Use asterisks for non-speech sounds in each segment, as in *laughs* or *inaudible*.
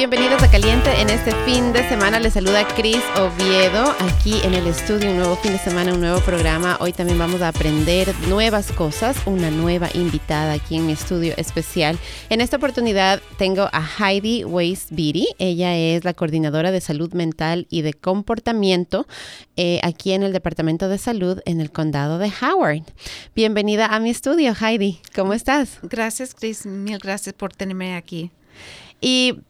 bienvenidos a Caliente. En este fin de semana les saluda Cris Oviedo aquí en el estudio, un nuevo fin de semana, un nuevo programa. Hoy también vamos a aprender nuevas cosas, una nueva invitada aquí en mi estudio especial. En esta oportunidad tengo a Heidi Weiss Beatty. Ella es la coordinadora de salud mental y de comportamiento eh, aquí en el Departamento de Salud en el condado de Howard. Bienvenida a mi estudio, Heidi. ¿Cómo estás? Gracias, Cris. Mil gracias por tenerme aquí. Y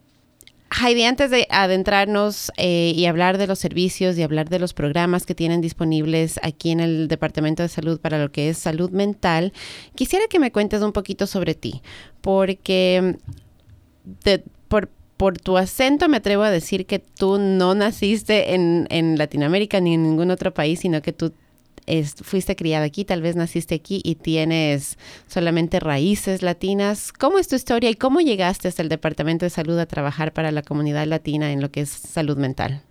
Heidi, antes de adentrarnos eh, y hablar de los servicios y hablar de los programas que tienen disponibles aquí en el Departamento de Salud para lo que es salud mental, quisiera que me cuentes un poquito sobre ti, porque por, por tu acento me atrevo a decir que tú no naciste en, en Latinoamérica ni en ningún otro país, sino que tú fuiste criada aquí, tal vez naciste aquí y tienes solamente raíces latinas. ¿Cómo es tu historia y cómo llegaste hasta el Departamento de Salud a trabajar para la comunidad latina en lo que es salud mental?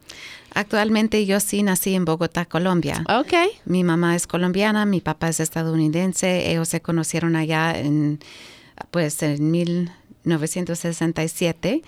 Actualmente yo sí nací en Bogotá, Colombia. Ok. Mi mamá es colombiana, mi papá es estadounidense. Ellos se conocieron allá en, pues, en 1967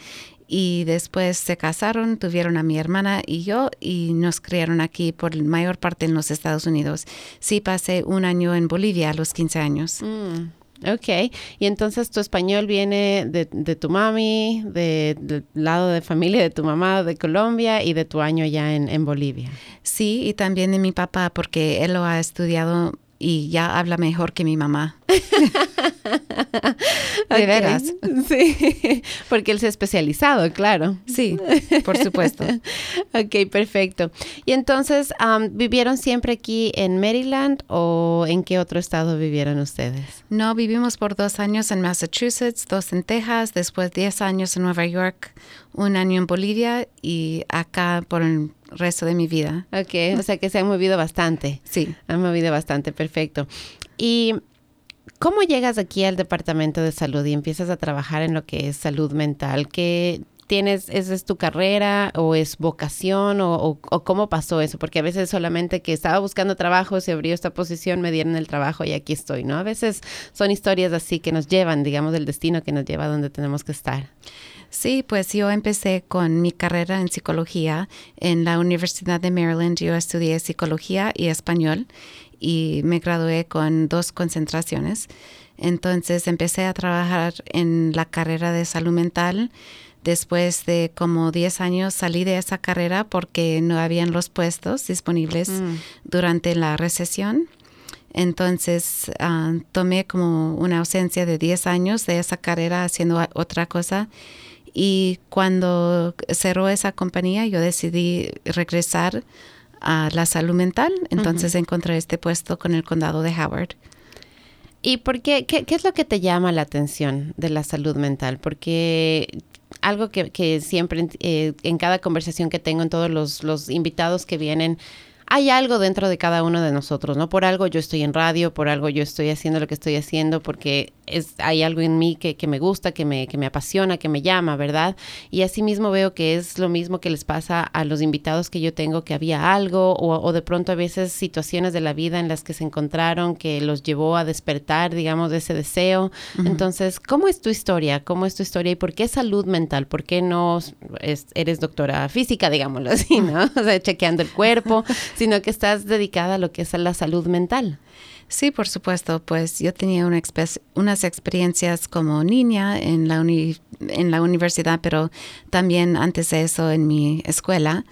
y después se casaron, tuvieron a mi hermana y yo y nos criaron aquí por la mayor parte en los Estados Unidos. Sí pasé un año en Bolivia a los 15 años. Mm, ok, y entonces tu español viene de, tu mami, del lado de familia de tu mamá de Colombia y de tu año ya en, en Bolivia. Sí, y también de mi papá porque él lo ha estudiado y ya habla mejor que mi mamá. *laughs* *laughs* de veras. *laughs* Sí, porque él se ha especializado, claro. Sí, por supuesto. *laughs* ok, perfecto. Y entonces, ¿vivieron siempre aquí en Maryland o en qué otro estado vivieron ustedes? No, vivimos por dos años en Massachusetts, dos en Texas, después diez años en Nueva York, un año en Bolivia y acá por el resto de mi vida. Ok, o sea que se han movido bastante. Sí. Han movido bastante, perfecto. Y ¿Cómo llegas aquí al departamento de salud y empiezas a trabajar en lo que es salud mental? ¿Qué tienes, esa es tu carrera o es vocación o, cómo pasó eso? Porque a veces solamente que estaba buscando trabajo, se abrió esta posición, me dieron el trabajo y aquí estoy, ¿no? A veces son historias así que nos llevan, digamos, el destino que nos lleva a donde tenemos que estar. Sí, pues yo empecé con mi carrera en psicología en la Universidad de Maryland. Yo estudié psicología y español y me gradué con dos concentraciones. Entonces empecé a trabajar en la carrera de salud mental. Después de como 10 años salí de esa carrera porque no habían los puestos disponibles mm. durante la recesión. Entonces ah, tomé como una ausencia de 10 años de esa carrera haciendo otra cosa. Y cuando cerró esa compañía, yo decidí regresar a la salud mental. Entonces encontré este puesto con el condado de Howard. ¿Y por qué, qué, es lo que te llama la atención de la salud mental? Porque algo que, siempre eh, en cada conversación que tengo en todos los, los invitados que vienen, hay algo dentro de cada uno de nosotros, ¿no? Por algo yo estoy en radio, por algo yo estoy haciendo lo que estoy haciendo, porque es, hay algo en mí que, que me gusta, que me, que me apasiona, que me llama, ¿verdad? Y asimismo veo que es lo mismo que les pasa a los invitados que yo tengo, que había algo o, o de pronto a veces situaciones de la vida en las que se encontraron que los llevó a despertar, digamos, de ese deseo. Entonces, ¿cómo es tu historia? ¿Cómo es tu historia y por qué salud mental? ¿Por qué no eres doctora física, digámoslo así, ¿no? *laughs* O sea, chequeando el cuerpo sino que estás dedicada a lo que es la salud mental. Sí, por supuesto. Pues yo tenía unas experiencias como niña en la, en la universidad, pero también antes de eso en mi escuela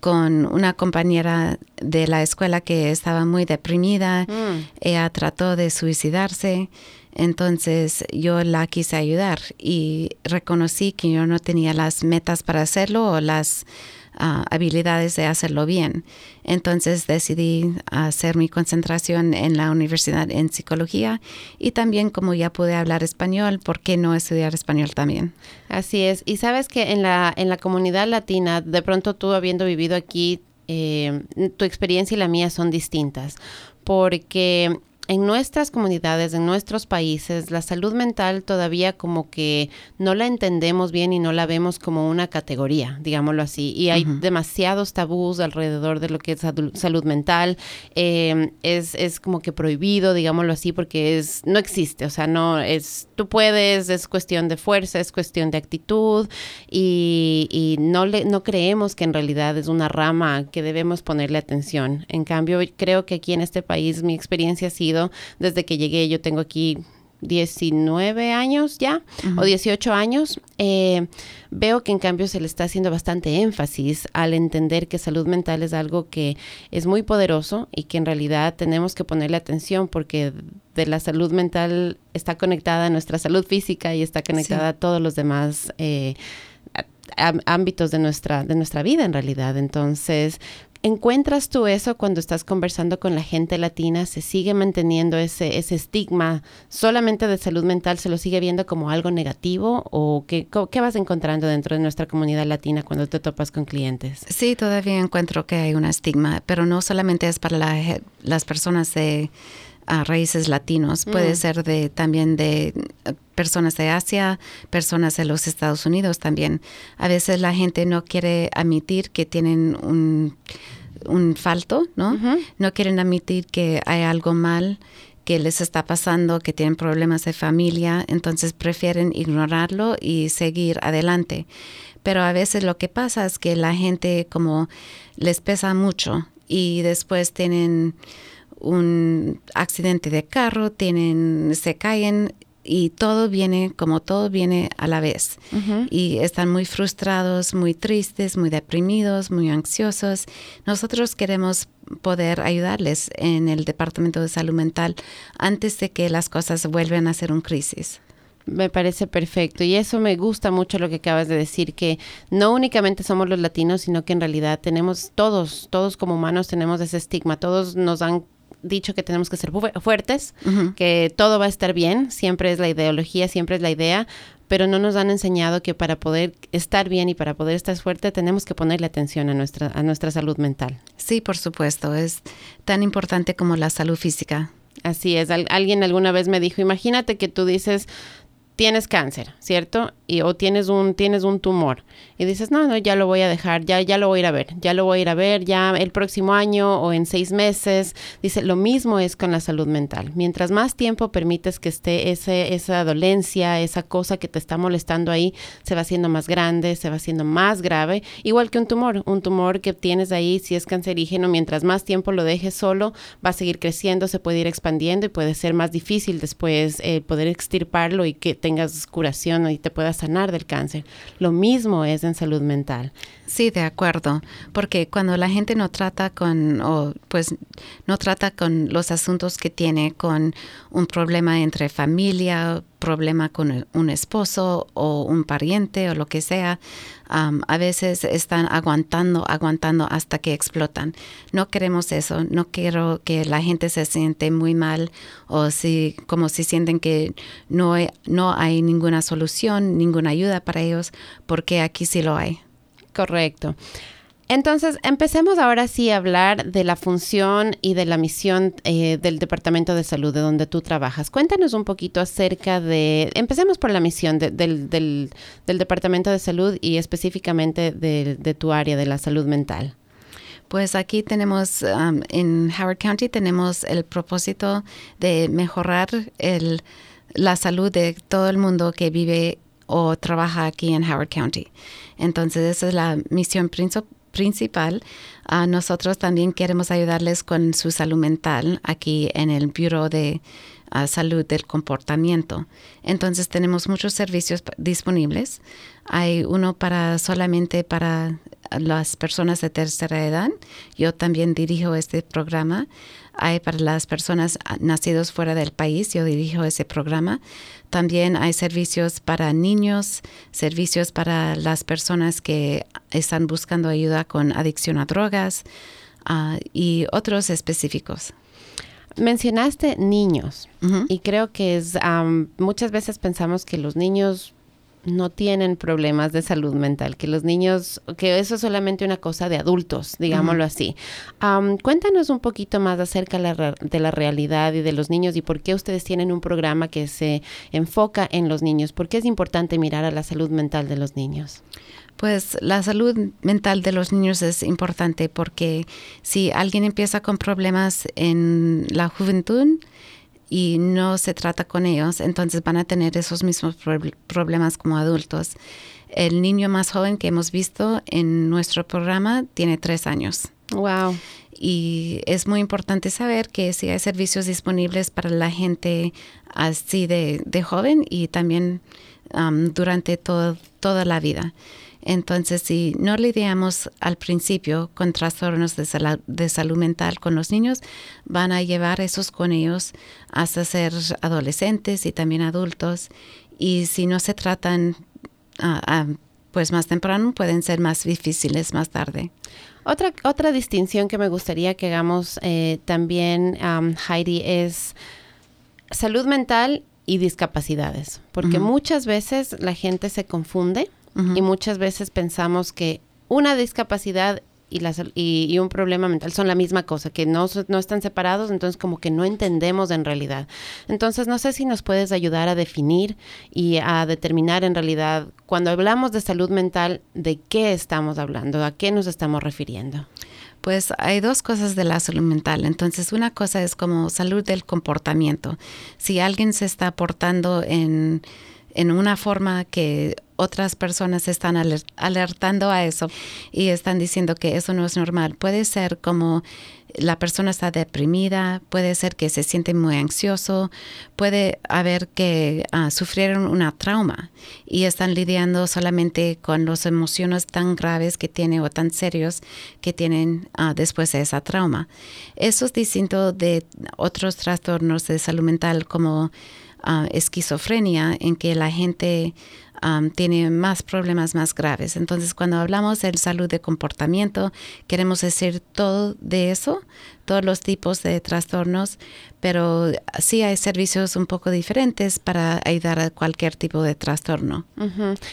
con una compañera de la escuela que estaba muy deprimida. Mm. Ella trató de suicidarse. Entonces yo la quise ayudar y reconocí que yo no tenía las metas para hacerlo o las habilidades de hacerlo bien. Entonces decidí hacer mi concentración en la universidad en psicología y también como ya pude hablar español, ¿por qué no estudiar español también? Así es. Y sabes que en la, en la comunidad latina, de pronto tú habiendo vivido aquí, eh, tu experiencia y la mía son distintas, porque en nuestras comunidades, en nuestros países, la salud mental todavía como que no la entendemos bien y no la vemos como una categoría, digámoslo así. Y hay demasiados tabús alrededor de lo que es salud mental. Em, es, es como que prohibido, digámoslo así, porque es no existe. O sea, no es, tú puedes, es cuestión de fuerza, es cuestión de actitud y, y no, le, no creemos que en realidad es una rama que debemos ponerle atención. En cambio, creo que aquí en este país mi experiencia ha sido desde que llegué. Yo tengo aquí 19 años ya o 18 años, eh, veo que en cambio se le está haciendo bastante énfasis al entender que salud mental es algo que es muy poderoso y que en realidad tenemos que ponerle atención porque de la salud mental está conectada a nuestra salud física y está conectada a todos los demás. Eh, ámbitos de nuestra, de nuestra vida en realidad. Entonces, ¿Encuentras tú eso cuando estás conversando con la gente latina? ¿Se sigue manteniendo ese, ese estigma solamente de salud mental? ¿Se lo sigue viendo como algo negativo? ¿O qué, qué vas encontrando dentro de nuestra comunidad latina cuando te topas con clientes? Sí, todavía encuentro que hay un estigma, pero no solamente es para las personas de a raíces latinos, puede mm. ser de también de personas de Asia, personas de los Estados Unidos también. A veces la gente no quiere admitir que tienen un, un falto, ¿no? No quieren admitir que hay algo mal que les está pasando, que tienen problemas de familia, entonces prefieren ignorarlo y seguir adelante. Pero a veces lo que pasa es que la gente como les pesa mucho y después tienen un accidente de carro, tienen, se caen y todo viene, como todo viene a la vez. Y están muy frustrados, muy tristes, muy deprimidos, muy ansiosos. Nosotros queremos poder ayudarles en el Departamento de Salud Mental antes de que las cosas vuelvan a ser un crisis. Me parece perfecto y eso me gusta mucho lo que acabas de decir, que no únicamente somos los latinos, sino que en realidad tenemos todos, todos como humanos tenemos ese estigma, todos nos han dicho que tenemos que ser fuertes, que todo va a estar bien, siempre es la ideología, siempre es la idea, pero no nos han enseñado que para poder estar bien y para poder estar fuerte tenemos que ponerle atención a nuestra, a nuestra salud mental. Sí, por supuesto, es tan importante como la salud física. Así es, alguien alguna vez me dijo, imagínate que tú dices, tienes cáncer, ¿cierto? Y, o tienes un, tienes un tumor. Y dices, no, no, ya lo voy a dejar, ya, ya lo voy a ir a ver, ya lo voy a ir a ver, ya el próximo año o en seis meses. Dice, lo mismo es con la salud mental. Mientras más tiempo permites que esté ese, esa dolencia, esa cosa que te está molestando ahí, se va haciendo más grande, se va haciendo más grave. Igual que un tumor, un tumor que tienes ahí, si es cancerígeno, mientras más tiempo lo dejes solo, va a seguir creciendo, se puede ir expandiendo y puede ser más difícil después eh, poder extirparlo y que te tengas curación y te puedas sanar del cáncer. Lo mismo es salud mental. Sí, de acuerdo, porque cuando la gente no trata con, o pues no trata con los asuntos que tiene, con un problema entre familia, problema con un esposo o un pariente o lo que sea, a veces están aguantando, aguantando hasta que explotan. No queremos eso, no quiero que la gente se siente muy mal o si, como si sienten que no no hay ninguna solución, ninguna ayuda para ellos, porque aquí sí lo hay. Correcto. Entonces, empecemos ahora sí a hablar de la función y de la misión eh, del Departamento de Salud, de donde tú trabajas. Cuéntanos un poquito acerca de, empecemos por la misión del, del, Departamento de Salud y específicamente de, tu área de la salud mental. Pues aquí tenemos, um, en Howard County tenemos el propósito de mejorar el, la salud de todo el mundo que vive o trabaja aquí en Howard County. Entonces, esa es la misión principal. Uh, nosotros también queremos ayudarles con su salud mental aquí en el Bureau de uh, Salud del Comportamiento. Entonces, tenemos muchos servicios disponibles. Hay uno para solamente para las personas de tercera edad. Yo también dirijo este programa. Hay para las personas nacidos fuera del país. Yo dirijo ese programa. También hay servicios para niños, servicios para las personas que están buscando ayuda con adicción a drogas ah, y otros específicos. Mencionaste niños y creo que es muchas veces pensamos que los niños no tienen problemas de salud mental, que los niños, que eso es solamente una cosa de adultos, digámoslo así. cuéntanos un poquito más acerca de la realidad y de los niños y por qué ustedes tienen un programa que se enfoca en los niños. ¿Por qué es importante mirar a la salud mental de los niños? Pues la salud mental de los niños es importante porque si alguien empieza con problemas en la juventud, y no se trata con ellos, entonces van a tener esos mismos problemas como adultos. El niño más joven que hemos visto en nuestro programa tiene tres años. Wow. Y es muy importante saber que si hay servicios disponibles para la gente así de, joven y también um, durante toda la vida. Entonces, si no lidiamos al principio con trastornos de, salud mental con los niños, van a llevar esos con ellos hasta ser adolescentes y también adultos. Y si no se tratan ah, ah, pues más temprano, pueden ser más difíciles más tarde. Otra, otra distinción que me gustaría que hagamos eh, también, Heidi, es salud mental y discapacidades, porque muchas veces la gente se confunde y muchas veces pensamos que una discapacidad y, la, y, un problema mental son la misma cosa, que no, no están separados, entonces como que no entendemos en realidad. Entonces no sé si nos puedes ayudar a definir y a determinar en realidad, cuando hablamos de salud mental, de qué estamos hablando, a qué nos estamos refiriendo. Pues hay dos cosas de la salud mental. Entonces, una cosa es como salud del comportamiento. Si alguien se está portando en, en una forma que otras personas están alertando a eso y están diciendo que eso no es normal. Puede ser como la persona está deprimida, puede ser que se siente muy ansioso, puede haber que ah, sufrieron una trauma y están lidiando solamente con las emociones tan graves que tienen o tan serios que tienen ah, después de esa trauma. Eso es distinto de otros trastornos de salud mental como ah, esquizofrenia, en que la gente tiene más problemas más graves. Entonces, cuando hablamos de salud de comportamiento, queremos decir todo de eso, todos los tipos de trastornos, pero sí hay servicios un poco diferentes para ayudar a cualquier tipo de trastorno.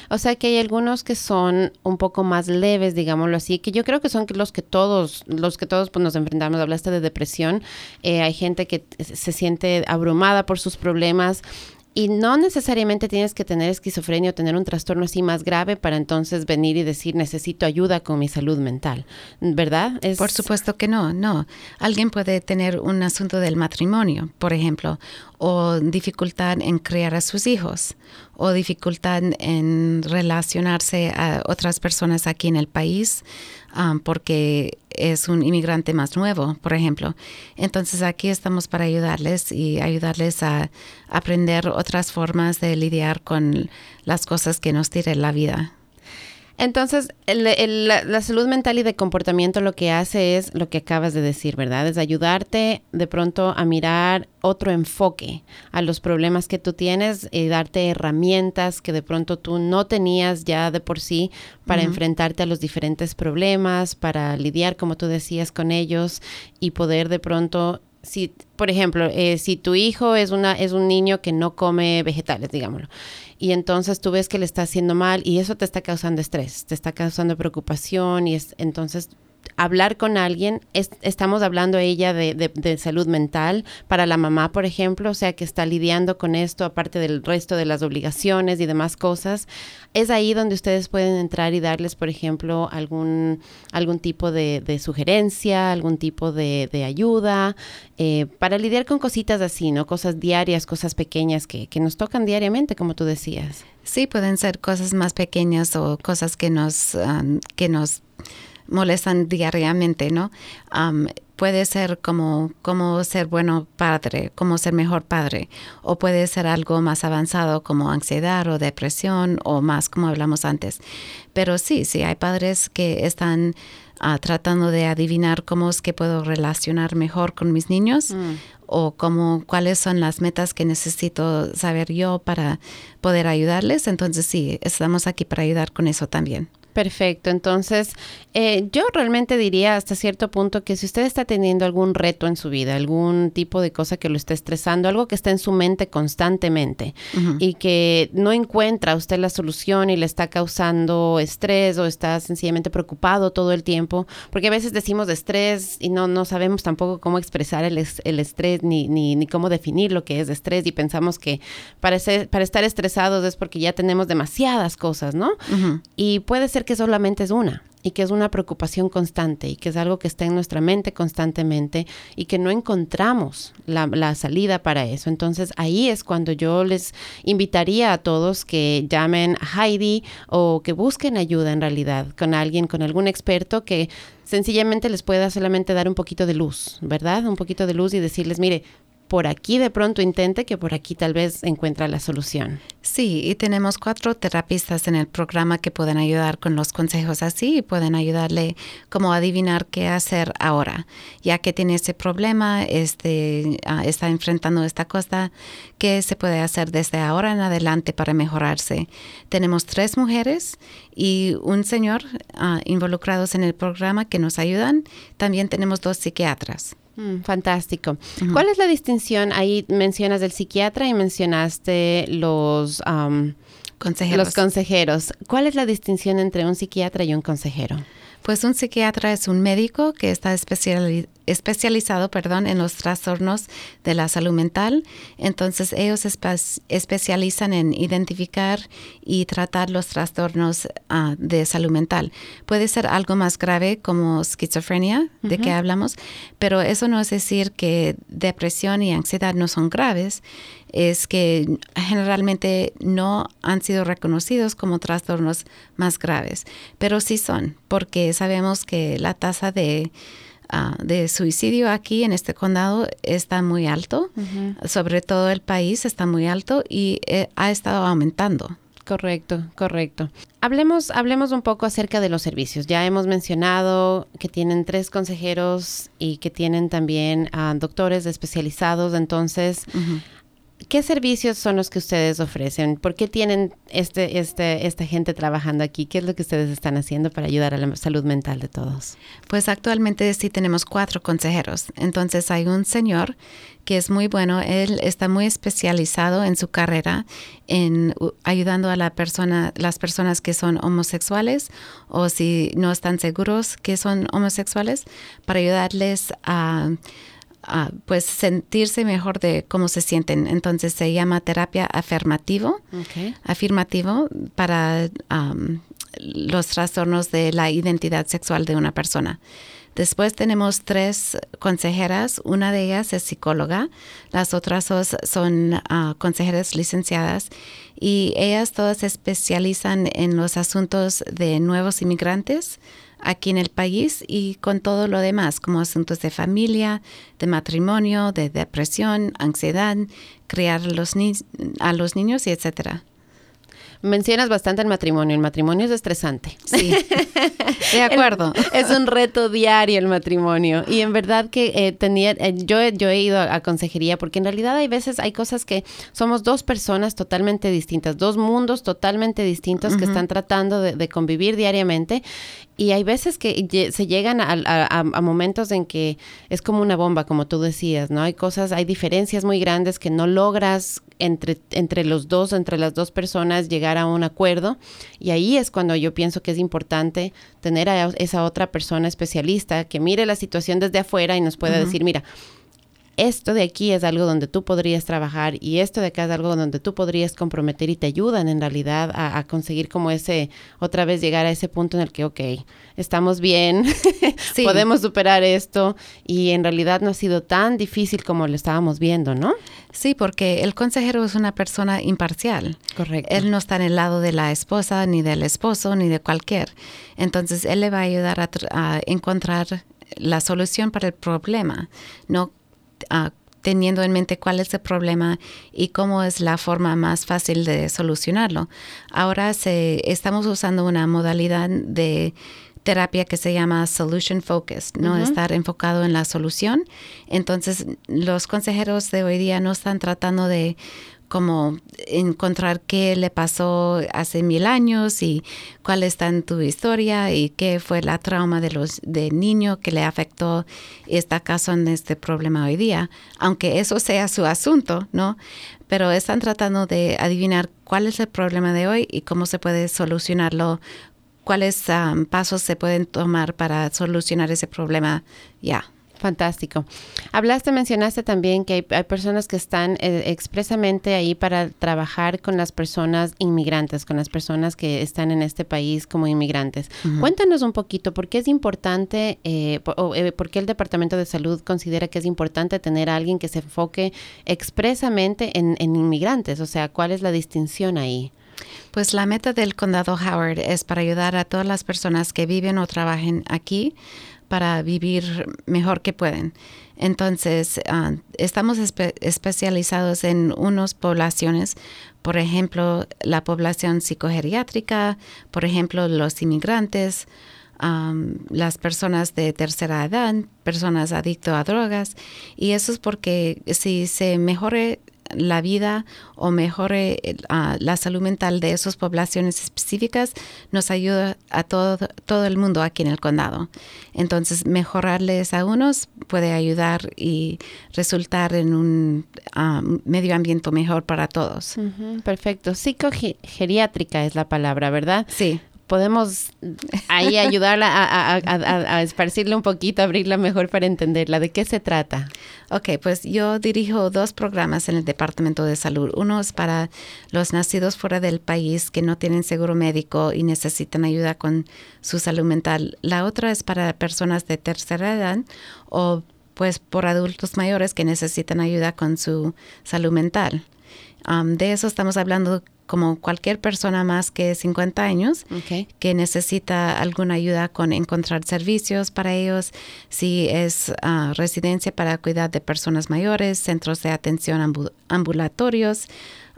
O sea que hay algunos que son un poco más leves, digámoslo así, que yo creo que son los que todos, los que todos pues, nos enfrentamos. Hablaste de depresión, eh, hay gente que se siente abrumada por sus problemas y no necesariamente tienes que tener esquizofrenia o tener un trastorno así más grave para entonces venir y decir necesito ayuda con mi salud mental, ¿verdad? Por supuesto que no, no. Alguien puede tener un asunto del matrimonio, por ejemplo, o dificultad en criar a sus hijos, o dificultad en relacionarse a otras personas aquí en el país, um, porque es un inmigrante más nuevo, por ejemplo. Entonces aquí estamos para ayudarles y ayudarles a aprender otras formas de lidiar con las cosas que nos tire la vida. Entonces, la, salud mental y de comportamiento lo que hace es lo que acabas de decir, ¿verdad? Es ayudarte de pronto a mirar otro enfoque a los problemas que tú tienes y darte herramientas que de pronto tú no tenías ya de por sí para enfrentarte a los diferentes problemas, para lidiar, como tú decías, con ellos y poder de pronto si, por ejemplo, eh, si tu hijo es, una, es un niño que no come vegetales, digámoslo, y entonces tú ves que le está haciendo mal y eso te está causando estrés, te está causando preocupación y es, entonces hablar con alguien, estamos hablando ella de, de, salud mental para la mamá, por ejemplo, o sea, que está lidiando con esto, aparte del resto de las obligaciones y demás cosas. Es ahí donde ustedes pueden entrar y darles, por ejemplo, algún, algún tipo de, sugerencia, algún tipo de, ayuda, eh, para lidiar con cositas así, ¿no? Cosas diarias, cosas pequeñas que, nos tocan diariamente, como tú decías. Sí, pueden ser cosas más pequeñas o cosas que nos, que nos molestan diariamente, ¿no? puede ser como, como ser bueno padre, como ser mejor padre, o puede ser algo más avanzado como ansiedad o depresión o más como hablamos antes. Pero sí, sí, hay padres que están ah, tratando de adivinar cómo es que puedo relacionar mejor con mis niños mm. o cómo, cuáles son las metas que necesito saber yo para poder ayudarles. Entonces sí, estamos aquí para ayudar con eso también. Perfecto, entonces eh, yo realmente diría hasta cierto punto que si usted está teniendo algún reto en su vida, algún tipo de cosa que lo esté estresando, algo que está en su mente constantemente y que no encuentra usted la solución y le está causando estrés o está sencillamente preocupado todo el tiempo, porque a veces decimos de estrés y no, no sabemos tampoco cómo expresar el, el estrés ni, ni, ni, cómo definir lo que es estrés y pensamos que para, para estar estresados es porque ya tenemos demasiadas cosas, ¿no? Y puede ser que solamente es una y que es una preocupación constante y que es algo que está en nuestra mente constantemente y que no encontramos la, la, salida para eso. Entonces ahí es cuando yo les invitaría a todos que llamen a Heidi o que busquen ayuda en realidad con alguien, con algún experto que sencillamente les pueda solamente dar un poquito de luz, ¿verdad? Un poquito de luz y decirles, mire, por aquí de pronto intente que por aquí tal vez encuentra la solución. Sí, y tenemos cuatro terapistas en el programa que pueden ayudar con los consejos así y pueden ayudarle como a adivinar qué hacer ahora, ya que tiene ese problema, este, uh, está enfrentando esta cosa, qué se puede hacer desde ahora en adelante para mejorarse. Tenemos tres mujeres y un señor uh, involucrados en el programa que nos ayudan. También tenemos dos psiquiatras. Mm, fantástico. Uh -huh. ¿Cuál es la distinción? Ahí mencionas del psiquiatra y mencionaste los, um, consejeros. los consejeros. ¿Cuál es la distinción entre un psiquiatra y un consejero? Pues un psiquiatra es un médico que está especializado especializado perdón, en los trastornos de la salud mental. Entonces ellos espe especializan en identificar y tratar los trastornos uh, de salud mental. Puede ser algo más grave como esquizofrenia, uh -huh. de que hablamos, pero eso no es decir que depresión y ansiedad no son graves, es que generalmente no han sido reconocidos como trastornos más graves, pero sí son, porque sabemos que la tasa de Uh, de suicidio aquí en este condado está muy alto, uh -huh. sobre todo el país está muy alto y eh, ha estado aumentando. Correcto, correcto. Hablemos, hablemos un poco acerca de los servicios. Ya hemos mencionado que tienen tres consejeros y que tienen también uh, doctores especializados, entonces... Uh -huh. ¿Qué servicios son los que ustedes ofrecen? ¿Por qué tienen este, este, esta gente trabajando aquí? ¿Qué es lo que ustedes están haciendo para ayudar a la salud mental de todos? Pues actualmente sí tenemos cuatro consejeros. Entonces hay un señor que es muy bueno. Él está muy especializado en su carrera en ayudando a la persona, las personas que son homosexuales o si no están seguros que son homosexuales, para ayudarles a Uh, pues sentirse mejor de cómo se sienten. Entonces se llama terapia afirmativo, okay. afirmativo para um, los trastornos de la identidad sexual de una persona. Después tenemos tres consejeras, una de ellas es psicóloga, las otras dos son uh, consejeras licenciadas y ellas todas se especializan en los asuntos de nuevos inmigrantes, aquí en el país y con todo lo demás, como asuntos de familia, de matrimonio, de depresión, ansiedad, criar a los, ni a los niños y etcétera. Mencionas bastante el matrimonio. El matrimonio es estresante. Sí, *laughs* de acuerdo. es un reto diario el matrimonio. Y en verdad que eh, tenía, eh, yo, yo he ido a, consejería porque en realidad hay veces, hay cosas que somos dos personas totalmente distintas, dos mundos totalmente distintos uh -huh. que están tratando de, de, convivir diariamente. Y hay veces que se llegan a, a, a, momentos en que es como una bomba, como tú decías, ¿no? Hay cosas, hay diferencias muy grandes que no logras entre, entre los dos, entre las dos personas, llegar a un acuerdo. Y ahí es cuando yo pienso que es importante tener a esa otra persona especialista que mire la situación desde afuera y nos pueda uh -huh. decir, mira, esto de aquí es algo donde tú podrías trabajar y esto de acá es algo donde tú podrías comprometer y te ayudan en realidad a, a conseguir como ese, otra vez llegar a ese punto en el que, ok, estamos bien, *laughs* sí. podemos superar esto y en realidad no ha sido tan difícil como lo estábamos viendo, ¿no? Sí, porque el consejero es una persona imparcial. Correcto. Él no está en el lado de la esposa, ni del esposo, ni de cualquier. Entonces, él le va a ayudar a, a encontrar la solución para el problema, no uh, teniendo en mente cuál es el problema y cómo es la forma más fácil de solucionarlo. Ahora se, estamos usando una modalidad de terapia que se llama solution focused, no uh -huh. estar enfocado en la solución. Entonces, los consejeros de hoy día no están tratando de como encontrar qué le pasó hace mil años y cuál está en tu historia y qué fue la trauma de los de niño que le afectó y está causando este problema hoy día, aunque eso sea su asunto, ¿no? Pero están tratando de adivinar cuál es el problema de hoy y cómo se puede solucionarlo, cuáles um, pasos se pueden tomar para solucionar ese problema ya. Fantástico. Hablaste, mencionaste también que hay, personas que están eh, expresamente ahí para trabajar con las personas inmigrantes, con las personas que están en este país como inmigrantes. Cuéntanos un poquito, ¿por qué es importante, eh, eh, por, qué el Departamento de Salud considera que es importante tener a alguien que se enfoque expresamente en, en inmigrantes? O sea, ¿cuál es la distinción ahí? Pues la meta del condado Howard es para ayudar a todas las personas que viven o trabajen aquí para vivir mejor que pueden. Entonces, ah, estamos especializados en unas poblaciones, por ejemplo, la población psicogeriátrica, por ejemplo, los inmigrantes, las personas de tercera edad, personas adictas a drogas, y eso es porque si se mejore la vida o mejore la salud mental de esas poblaciones específicas nos ayuda a todo, todo el mundo aquí en el condado. Entonces, mejorarles a unos puede ayudar y resultar en un medio ambiente mejor para todos. perfecto. Psicogeriátrica es la palabra, ¿verdad? Sí podemos ahí *laughs* ayudarla a, esparcirle un poquito, abrirla mejor para entenderla. ¿De qué se trata? Ok, pues yo dirijo dos programas en el Departamento de Salud. Uno es para los nacidos fuera del país que no tienen seguro médico y necesitan ayuda con su salud mental. La otra es para personas de tercera edad o pues por adultos mayores que necesitan ayuda con su salud mental. Um, de eso estamos hablando como cualquier persona más que 50 años que necesita alguna ayuda con encontrar servicios para ellos, si es ah, residencia para cuidar de personas mayores, centros de atención ambulatorios,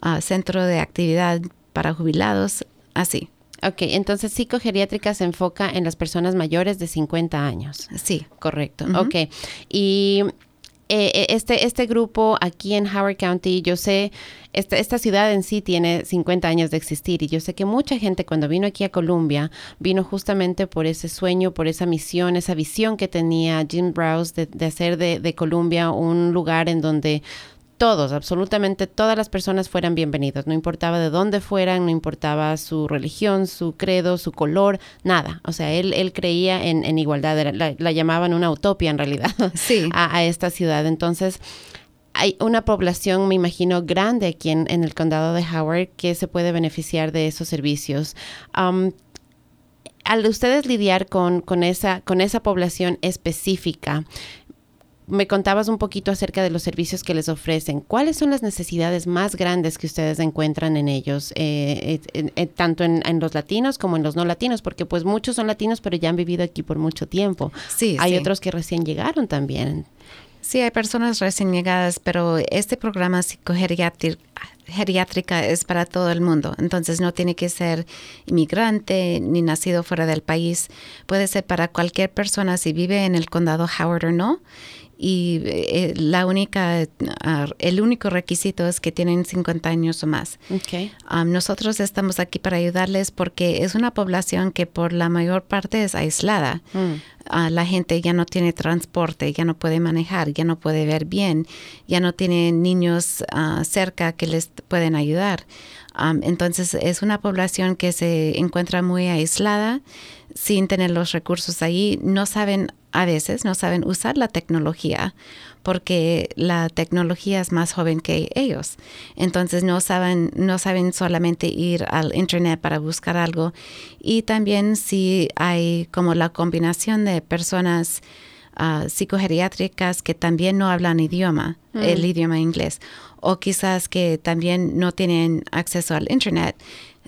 uh, centro de actividad para jubilados, así. Ok, entonces psicogeriátrica se enfoca en las personas mayores de 50 años. Sí. Correcto. Ok. Y eh, eh, este, este grupo aquí en Howard County, yo sé, esta, esta ciudad en sí tiene 50 años de existir y yo sé que mucha gente cuando vino aquí a Columbia vino justamente por ese sueño, por esa misión, esa visión que tenía Jim Browse de, de hacer de, de Columbia un lugar en donde todos, absolutamente todas las personas fueran bienvenidos, no importaba de dónde fueran, no importaba su religión, su credo, su color, nada. O sea, él, él creía en, igualdad, la, llamaban una utopía en realidad *laughs* sí. a, esta ciudad. Entonces, hay una población, me imagino, grande aquí en, el condado de Howard que se puede beneficiar de esos servicios. al ustedes lidiar con, con, esa, con esa población específica, me contabas un poquito acerca de los servicios que les ofrecen. ¿Cuáles son las necesidades más grandes que ustedes encuentran en ellos, eh, tanto en, los latinos como en los no latinos? Porque pues muchos son latinos, pero ya han vivido aquí por mucho tiempo. Sí, Hay otros que recién llegaron también. Sí, hay personas recién llegadas, pero este programa psicogeriátrica es para todo el mundo. Entonces no tiene que ser inmigrante ni nacido fuera del país. Puede ser para cualquier persona si vive en el condado Howard o no y eh, la única, ah, el único requisito es que tienen 50 años o más. Okay. nosotros estamos aquí para ayudarles porque es una población que por la mayor parte es aislada. Mm. Ah, la gente ya no tiene transporte, ya no puede manejar, ya no puede ver bien, ya no tiene niños ah, cerca que les pueden ayudar. entonces es una población que se encuentra muy aislada sin tener los recursos ahí. No saben a veces no saben usar la tecnología porque la tecnología es más joven que ellos. Entonces no saben, no saben solamente ir al internet para buscar algo. Y también si hay como la combinación de personas uh, psicogeriátricas que también no hablan idioma, el mm. idioma inglés, o quizás que también no tienen acceso al internet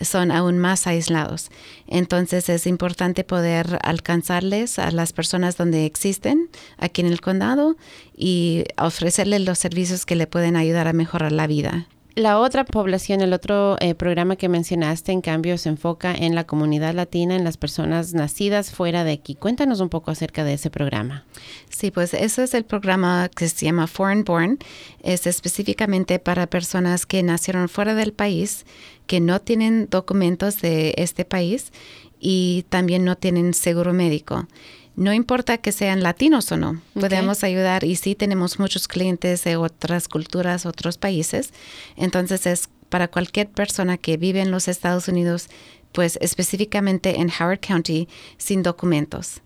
son aún más aislados. Entonces es importante poder alcanzarles a las personas donde existen aquí en el condado y ofrecerles los servicios que le pueden ayudar a mejorar la vida. La otra población, el otro eh, programa que mencionaste, en cambio, se enfoca en la comunidad latina, en las personas nacidas fuera de aquí. Cuéntanos un poco acerca de ese programa. Sí, pues ese es el programa que se llama Foreign Born. Es específicamente para personas que nacieron fuera del país, que no tienen documentos de este país y también no tienen seguro médico. No importa que sean latinos o no, podemos ayudar y sí tenemos muchos clientes de otras culturas, otros países. Entonces es para cualquier persona que vive en los Estados Unidos, pues específicamente en Howard County, sin documentos,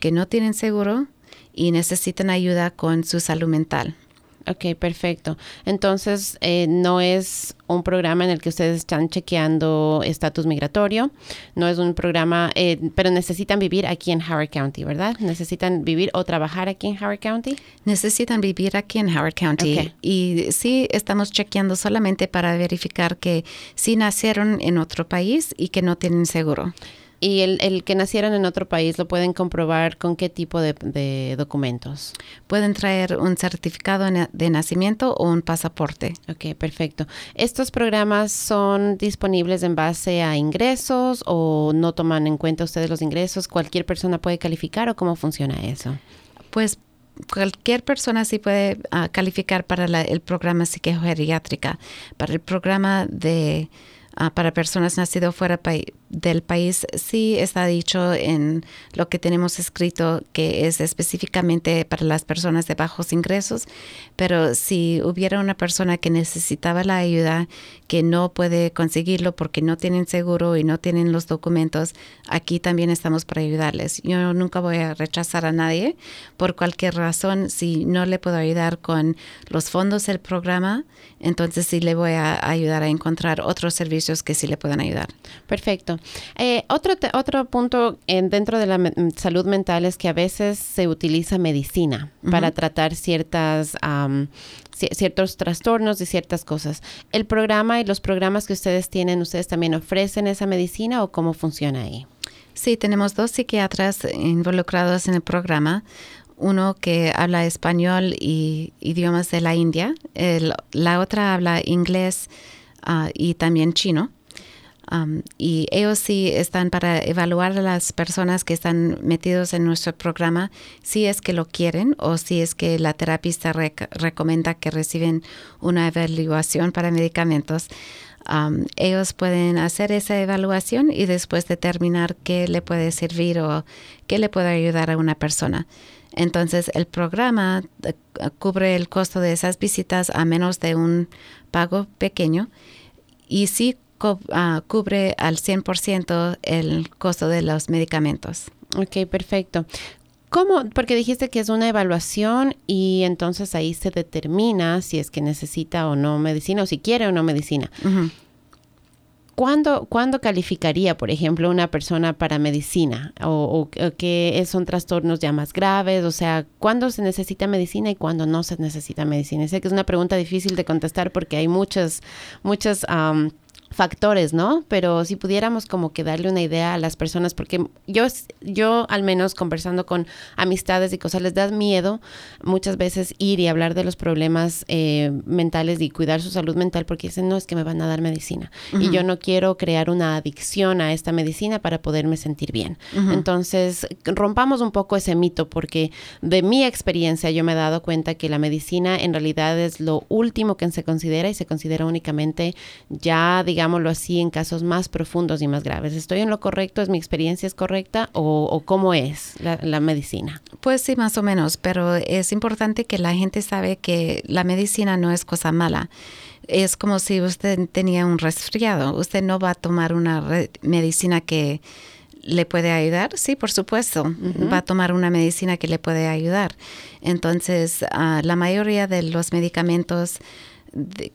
que no tienen seguro y necesitan ayuda con su salud mental. Ok, perfecto. Entonces, eh, no es un programa en el que ustedes están chequeando estatus migratorio, no es un programa, eh, pero necesitan vivir aquí en Howard County, ¿verdad? ¿Necesitan vivir o trabajar aquí en Howard County? Necesitan vivir aquí en Howard County. Y sí estamos chequeando solamente para verificar que sí nacieron en otro país y que no tienen seguro. ¿Y el, el, que nacieron en otro país lo pueden comprobar con qué tipo de, documentos? Pueden traer un certificado de nacimiento o un pasaporte. Ok, perfecto. ¿Estos programas son disponibles en base a ingresos o no toman en cuenta ustedes los ingresos? ¿Cualquier persona puede calificar o cómo funciona eso? Pues cualquier persona sí puede ah, calificar para el programa psicogeriátrica, para el programa de Ah, para personas nacidas fuera del país, sí está dicho en lo que tenemos escrito que es específicamente para las personas de bajos ingresos, pero si hubiera una persona que necesitaba la ayuda, que no puede conseguirlo porque no tienen seguro y no tienen los documentos, aquí también estamos para ayudarles. Yo nunca voy a rechazar a nadie por cualquier razón. Si no le puedo ayudar con los fondos del programa, entonces sí le voy a ayudar a encontrar otros servicios que sí le puedan ayudar. Perfecto. Eh, otro, otro punto en, dentro de la salud mental es que a veces se utiliza medicina para tratar ciertas... ciertos trastornos y ciertas cosas. ¿El programa y los programas que ustedes tienen, ustedes también ofrecen esa medicina o cómo funciona ahí? Sí, tenemos dos psiquiatras involucrados en el programa uno que habla español y idiomas de la India, la otra habla inglés Ah, y también chino. y ellos sí están para evaluar a las personas que están metidos en nuestro programa si es que lo quieren o si es que la terapista recomienda que reciben una evaluación para medicamentos. ellos pueden hacer esa evaluación y después determinar qué le puede servir o qué le puede ayudar a una persona. Entonces, el programa eh, cubre el costo de esas visitas a menos de un pago pequeño y sí ah, cubre al 100% el costo de los medicamentos. Ok, perfecto. ¿Cómo? Porque dijiste que es una evaluación y entonces ahí se determina si es que necesita o no medicina o si quiere o no medicina. ¿Cuándo, calificaría, por ejemplo, una persona para medicina? O, o, que son trastornos ya más graves? O sea, ¿cuándo se necesita medicina y cuándo no se necesita medicina? Sé que es una pregunta difícil de contestar porque hay muchas, muchas factores, ¿no? Pero si pudiéramos como que darle una idea a las personas, porque yo, yo al menos conversando con amistades y cosas, les da miedo muchas veces ir y hablar de los problemas eh, mentales y cuidar su salud mental porque dicen, no, es que me van a dar medicina. Y yo no quiero crear una adicción a esta medicina para poderme sentir bien. Entonces, rompamos un poco ese mito porque de mi experiencia yo me he dado cuenta que la medicina en realidad es lo último que se considera y se considera únicamente ya, digamos, digámoslo así, en casos más profundos y más graves. ¿Estoy en lo correcto? ¿Es mi experiencia es correcta? ¿O, cómo es la, medicina? Pues sí, más o menos, pero es importante que la gente sabe que la medicina no es cosa mala. Es como si usted tenía un resfriado. Usted no va a tomar una medicina que le puede ayudar, sí, por supuesto, va a tomar una medicina que le puede ayudar. Entonces, ah, la mayoría de los medicamentos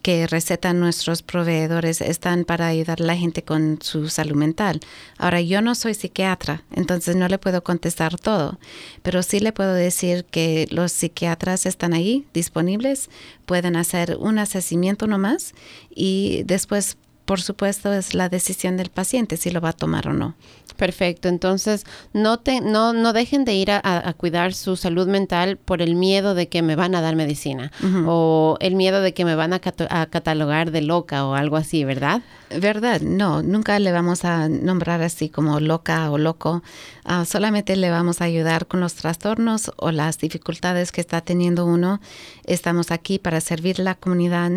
que recetan nuestros proveedores están para ayudar a la gente con su salud mental. Ahora, yo no soy psiquiatra, entonces no le puedo contestar todo, pero sí le puedo decir que los psiquiatras están ahí disponibles, pueden hacer un asesimiento nomás y después por supuesto, es la decisión del paciente si lo va a tomar o no. Perfecto. Entonces, no, te, no, no dejen de ir a, cuidar su salud mental por el miedo de que me van a dar medicina o el miedo de que me van a, catalogar de loca o algo así, ¿verdad? Verdad, no, nunca le vamos a nombrar así como loca o loco. Ah, solamente le vamos a ayudar con los trastornos o las dificultades que está teniendo uno. Estamos aquí para servir a la comunidad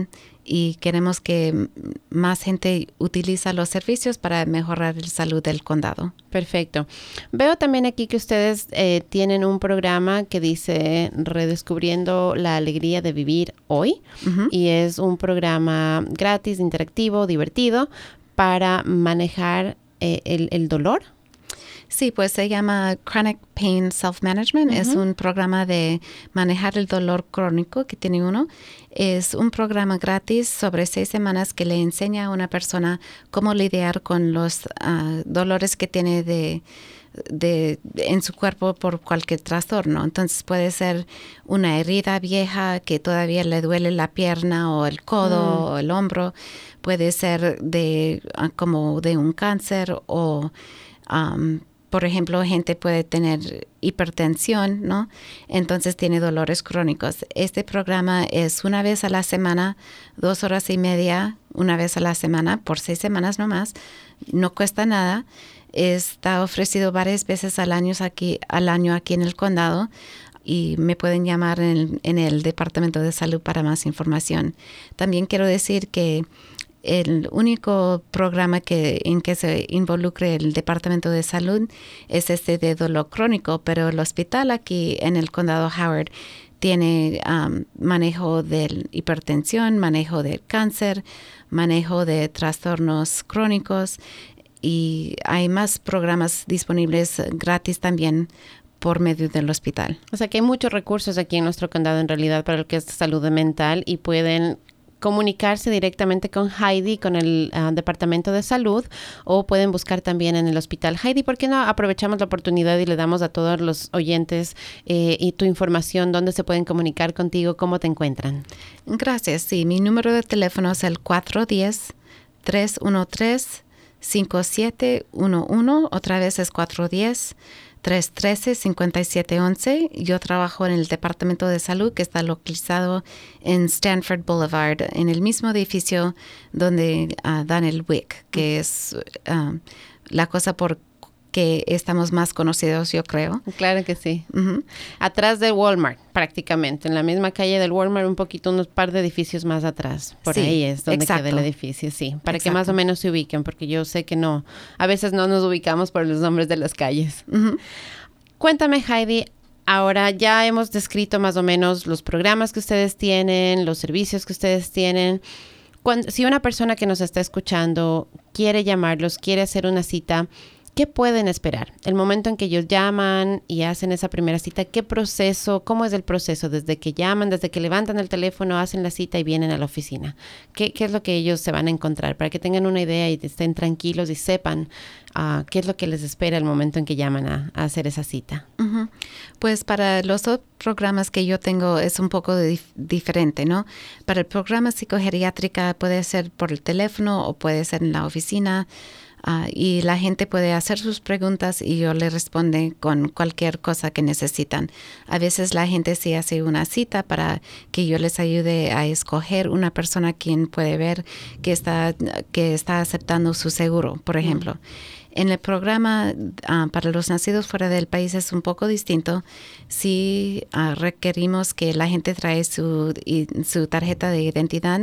y queremos que más gente utiliza los servicios para mejorar la salud del condado. Perfecto. Veo también aquí que ustedes eh, tienen un programa que dice Redescubriendo la Alegría de Vivir Hoy y es un programa gratis, interactivo, divertido para manejar eh, el dolor Sí, pues se llama Chronic Pain Self-Management. Es un programa de manejar el dolor crónico que tiene uno. Es un programa gratis sobre seis semanas que le enseña a una persona cómo lidiar con los ah, dolores que tiene de, de, en su cuerpo por cualquier trastorno. Entonces puede ser una herida vieja que todavía le duele la pierna o el codo mm. o el hombro. Puede ser de ah, como de un cáncer o por ejemplo, gente puede tener hipertensión, ¿no? Entonces tiene dolores crónicos. Este programa es una vez a la semana, dos horas y media, una vez a la semana, por seis semanas nomás. No cuesta nada. Está ofrecido varias veces al año aquí, al año aquí en el condado y me pueden llamar en el Departamento de Salud para más información. También quiero decir que el único programa que, en que se involucre el Departamento de Salud es este de dolor crónico, pero el hospital aquí en el condado Howard tiene um, manejo de hipertensión, manejo del cáncer, manejo de trastornos crónicos y hay más programas disponibles gratis también por medio del hospital. O sea que hay muchos recursos aquí en nuestro condado en realidad para lo que es salud mental y pueden comunicarse directamente con Heidi, con el ah, Departamento de Salud, o pueden buscar también en el Hospital Heidi. ¿Por qué no aprovechamos la oportunidad y le damos a todos los oyentes eh, y tu información, dónde se pueden comunicar contigo, cómo te encuentran? Gracias. Sí, mi número de teléfono es el 410 313 5711. Otra vez es 410 313-5711. Yo trabajo en el Departamento de Salud que está localizado en Stanford Boulevard, en el mismo edificio donde uh, dan el WIC, que es ah, la cosa por que estamos más conocidos, yo creo. Claro que sí. Atrás del Walmart, prácticamente, en la misma calle del Walmart, un poquito, unos par de edificios más atrás. Por ahí es donde queda el edificio, sí. Para que más o menos se ubiquen, porque yo sé que no, a veces no nos ubicamos por los nombres de las calles. Cuéntame, Heidi, Ahora ya hemos descrito más o menos los programas que ustedes tienen, los servicios que ustedes tienen. Cuando, si una persona que nos está escuchando quiere llamarlos, quiere hacer una cita, ¿Qué pueden esperar? El momento en que ellos llaman y hacen esa primera cita, ¿qué proceso? ¿Cómo es el proceso? Desde que llaman, desde que levantan el teléfono, hacen la cita y vienen a la oficina. ¿Qué, es lo que ellos se van a encontrar? Para que tengan una idea y estén tranquilos y sepan uh, qué es lo que les espera el momento en que llaman a, hacer esa cita. Pues para los programas que yo tengo es un poco diferente, ¿no? Para el programa psicogeriátrica puede ser por el teléfono o puede ser en la oficina. Ah, y la gente puede hacer sus preguntas y yo le responde con cualquier cosa que necesitan. A veces la gente se hace una cita para que yo les ayude a escoger una persona quien puede ver que está, que está aceptando su seguro, por ejemplo. En el programa ah, para los nacidos fuera del país es un poco distinto. Sí ah, requerimos que la gente trae su, su tarjeta de identidad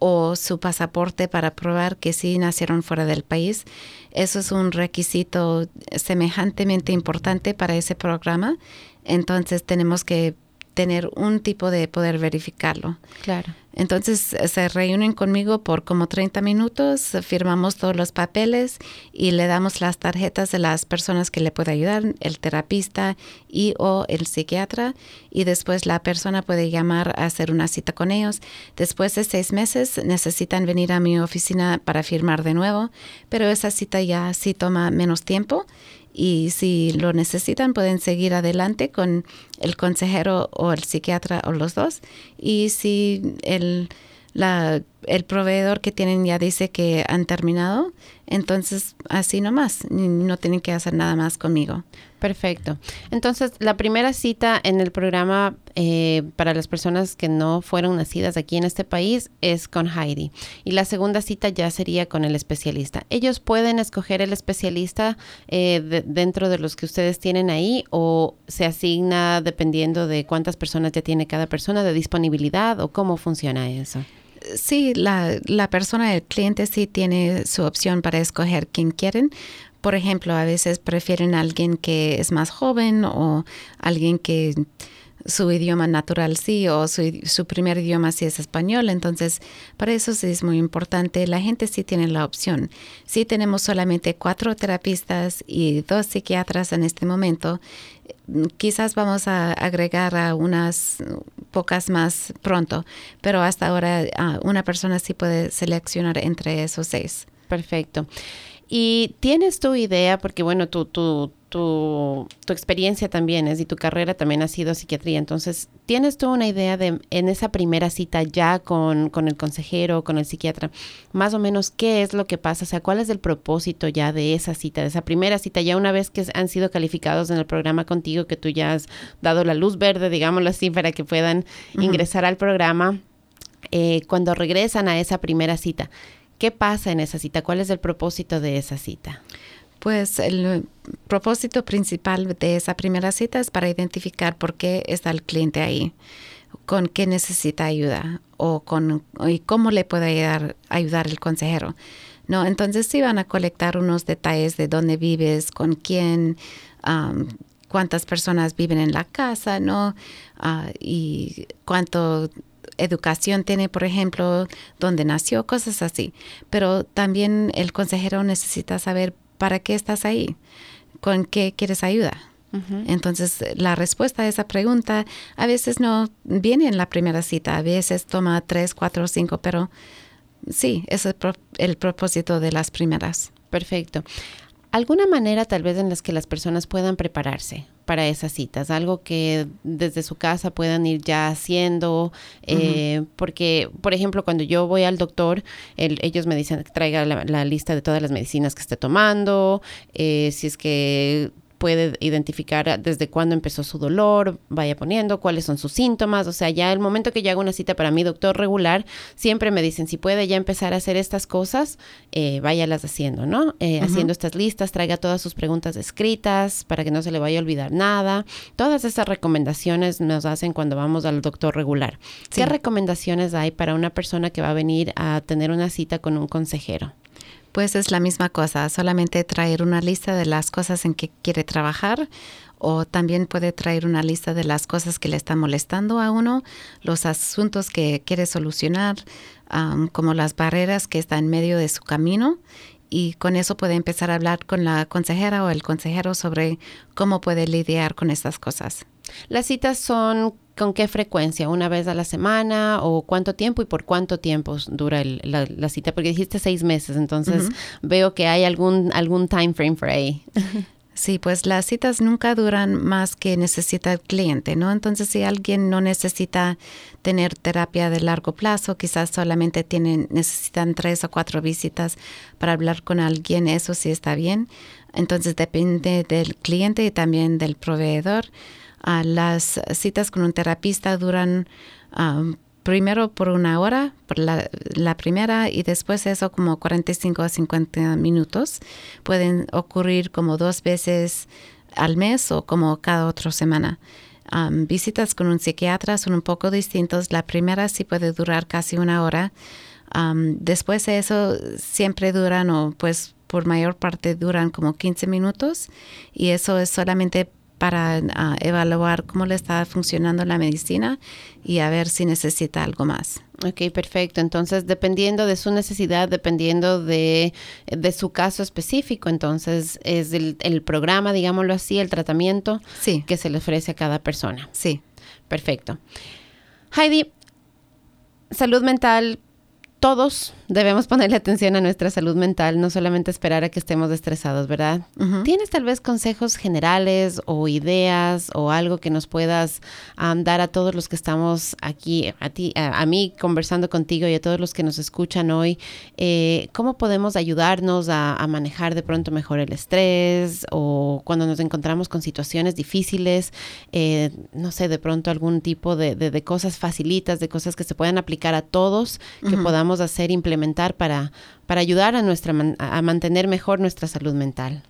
o su pasaporte para probar que sí nacieron fuera del país. Eso es un requisito semejantemente importante para ese programa. Entonces tenemos que tener un tipo de poder verificarlo. Claro. Entonces se reúnen conmigo por como 30 minutos, firmamos todos los papeles y le damos las tarjetas de las personas que le puede ayudar, el terapista y o el psiquiatra, y después la persona puede llamar a hacer una cita con ellos. Después de seis meses necesitan venir a mi oficina para firmar de nuevo, pero esa cita ya sí toma menos tiempo y si lo necesitan pueden seguir adelante con el consejero o el psiquiatra o los dos y si el, la el proveedor que tienen ya dice que han terminado, entonces así nomás, no tienen que hacer nada más conmigo. Perfecto. Entonces, la primera cita en el programa eh, para las personas que no fueron nacidas aquí en este país es con Heidi. Y la segunda cita ya sería con el especialista. Ellos pueden escoger el especialista eh, dentro de los que ustedes tienen ahí o se asigna dependiendo de cuántas personas ya tiene cada persona, de disponibilidad o cómo funciona eso. Sí, la, la persona, el cliente sí tiene su opción para escoger quién quieren. Por ejemplo, a veces prefieren a alguien que es más joven o alguien que su idioma natural sí o su, su, primer idioma sí es español. Entonces, para eso sí es muy importante. La gente sí tiene la opción. Sí tenemos solamente cuatro terapistas y dos psiquiatras en este momento. Quizás vamos a agregar a unas pocas más pronto, pero hasta ahora ah, una persona sí puede seleccionar entre esos seis. Perfecto. Y tienes tu idea, porque bueno, tu, tu, tu, tu, experiencia también es y tu carrera también ha sido psiquiatría. Entonces, ¿tienes tú una idea de en esa primera cita ya con, con el consejero, con el psiquiatra, más o menos qué es lo que pasa? O sea, ¿cuál es el propósito ya de esa cita, de esa primera cita, ya una vez que han sido calificados en el programa contigo, que tú ya has dado la luz verde, digámoslo así, para que puedan ingresar al programa? Eh, cuando regresan a esa primera cita, ¿Qué pasa en esa cita? ¿Cuál es el propósito de esa cita? Pues el propósito principal de esa primera cita es para identificar por qué está el cliente ahí, con qué necesita ayuda o con y cómo le puede ayudar, ayudar el consejero. No, entonces sí van a colectar unos detalles de dónde vives, con quién, cuántas personas viven en la casa, ¿no? Ah, y cuánto educación tiene, por ejemplo, dónde nació, cosas así. Pero también el consejero necesita saber para qué estás ahí, con qué quieres ayuda. Entonces, la respuesta a esa pregunta a veces no viene en la primera cita, a veces toma tres, cuatro, cinco, pero sí, ese es el propósito de las primeras. Perfecto alguna manera tal vez en las que las personas puedan prepararse para esas citas, algo que desde su casa puedan ir ya haciendo, eh, porque, por ejemplo, cuando yo voy al doctor, ellos me dicen que traiga la, lista de todas las medicinas que esté tomando, eh, si es que puede identificar desde cuándo empezó su dolor, vaya poniendo cuáles son sus síntomas, o sea, ya el momento que yo hago una cita para mi doctor regular, siempre me dicen si puede ya empezar a hacer estas cosas, eh, váyalas haciendo, ¿no? Eh, haciendo estas listas, traiga todas sus preguntas escritas para que no se le vaya a olvidar nada. Todas esas recomendaciones nos hacen cuando vamos al doctor regular. ¿Qué recomendaciones hay para una persona que va a venir a tener una cita con un consejero? Pues es la misma cosa, solamente traer una lista de las cosas en que quiere trabajar o también puede traer una lista de las cosas que le están molestando a uno, los asuntos que quiere solucionar, como las barreras que están en medio de su camino y con eso puede empezar a hablar con la consejera o el consejero sobre cómo puede lidiar con estas cosas. Las citas son con qué frecuencia, una vez a la semana o cuánto tiempo y por cuánto tiempo dura la, cita, porque dijiste seis meses, entonces veo que hay algún, algún time frame por ahí. *laughs* Sí, pues las citas nunca duran más que necesita el cliente, ¿no? Entonces, si alguien no necesita tener terapia de largo plazo, quizás solamente tienen, necesitan tres o cuatro visitas para hablar con alguien, eso sí está bien. Entonces, depende del cliente y también del proveedor las citas con un terapista duran primero por una hora, por la, primera, y después eso como 45 a 50 minutos. Pueden ocurrir como dos veces al mes o como cada otra semana. visitas con un psiquiatra son un poco distintos. La primera sí puede durar casi una hora. después de eso siempre duran o pues por mayor parte duran como 15 minutos y eso es solamente para ah, evaluar cómo le está funcionando la medicina y a ver si necesita algo más. Ok, perfecto. Entonces, dependiendo de su necesidad, dependiendo de, su caso específico, entonces es el, el, programa, digámoslo así, el tratamiento sí. que se le ofrece a cada persona. Sí. Perfecto. Heidi, salud mental todos debemos ponerle atención a nuestra salud mental, no solamente esperar a que estemos estresados, ¿verdad? ¿Tienes tal vez consejos generales o ideas o algo que nos puedas dar a todos los que estamos aquí, a ti, a, mí conversando contigo y a todos los que nos escuchan hoy? Eh, ¿Cómo podemos ayudarnos a, manejar de pronto mejor el estrés o cuando nos encontramos con situaciones difíciles? Eh, no sé, de pronto algún tipo de, cosas facilitas, de cosas que se puedan aplicar a todos, que podamos hacer, implementar para, para ayudar a, nuestra, a mantener mejor nuestra salud mental?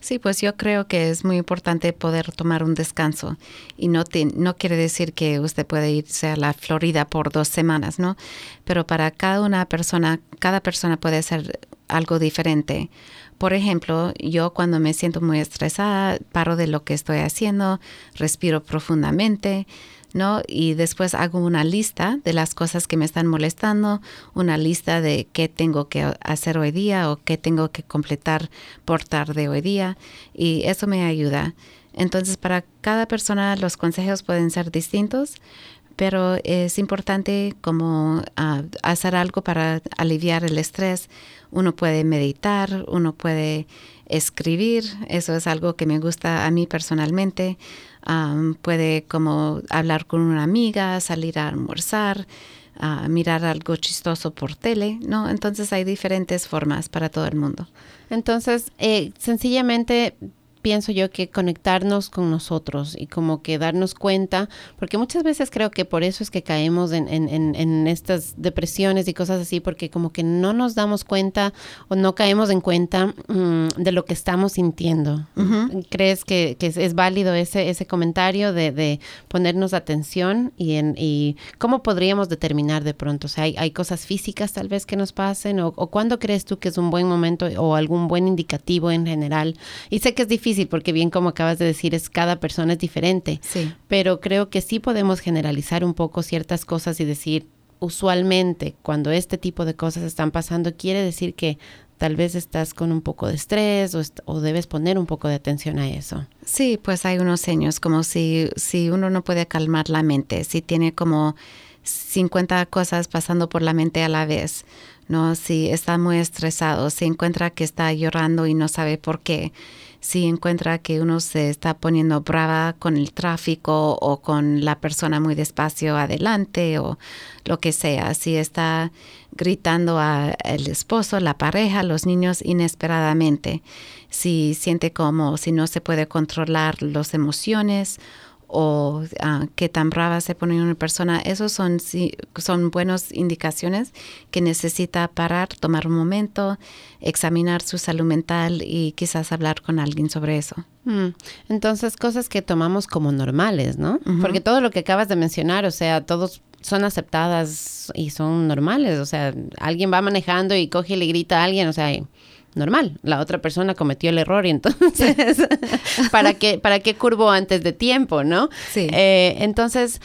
Sí, pues yo creo que es muy importante poder tomar un descanso y no, no quiere decir que usted puede irse a la Florida por dos semanas, ¿no? Pero para cada una persona, cada persona puede hacer algo diferente. Por ejemplo, yo cuando me siento muy estresada, paro de lo que estoy haciendo, respiro profundamente, ¿no? Y después hago una lista de las cosas que me están molestando, una lista de qué tengo que hacer hoy día o qué tengo que completar por tarde hoy día y eso me ayuda. Entonces, para cada persona los consejos pueden ser distintos, pero es importante como ah, hacer algo para aliviar el estrés. Uno puede meditar, uno puede escribir, eso es algo que me gusta a mí personalmente puede como hablar con una amiga, salir a almorzar, mirar algo chistoso por tele, ¿no? Entonces hay diferentes formas para todo el mundo. Entonces, eh, sencillamente pienso yo que conectarnos con nosotros y como que darnos cuenta, porque muchas veces creo que por eso es que caemos en, en, en, estas depresiones y cosas así, porque como que no nos damos cuenta o no caemos en cuenta mm, de lo que estamos sintiendo. ¿Crees que, que es, válido ese, ese comentario de, de ponernos atención y, en, y cómo podríamos determinar de pronto? O sea, hay, hay cosas físicas tal vez que nos pasen o, o cuándo crees tú que es un buen momento o algún buen indicativo en general? Y sé que es difícil porque bien como acabas de decir, es cada persona es diferente. Sí. Pero creo que sí podemos generalizar un poco ciertas cosas y decir, usualmente cuando este tipo de cosas están pasando, quiere decir que tal vez estás con un poco de estrés o, o, debes poner un poco de atención a eso. Sí, pues hay unos seños como si, si uno no puede calmar la mente, si tiene como 50 cosas pasando por la mente a la vez, ¿no? Si está muy estresado, si encuentra que está llorando y no sabe por qué si encuentra que uno se está poniendo brava con el tráfico o con la persona muy despacio adelante o lo que sea, si está gritando al esposo, la pareja, los niños inesperadamente, si siente como si no se puede controlar las emociones o uh, qué tan brava se pone una persona, esos son, son buenas indicaciones que necesita parar, tomar un momento, examinar su salud mental y quizás hablar con alguien sobre eso. Mm. Entonces, cosas que tomamos como normales, ¿no? Porque todo lo que acabas de mencionar, o sea, todos son aceptadas y son normales, o sea, alguien va manejando y coge y le grita a alguien, o sea, normal. La otra persona cometió el error y entonces, *laughs* ¿para qué, para qué curvo antes de tiempo, no? Sí. Eh, entonces,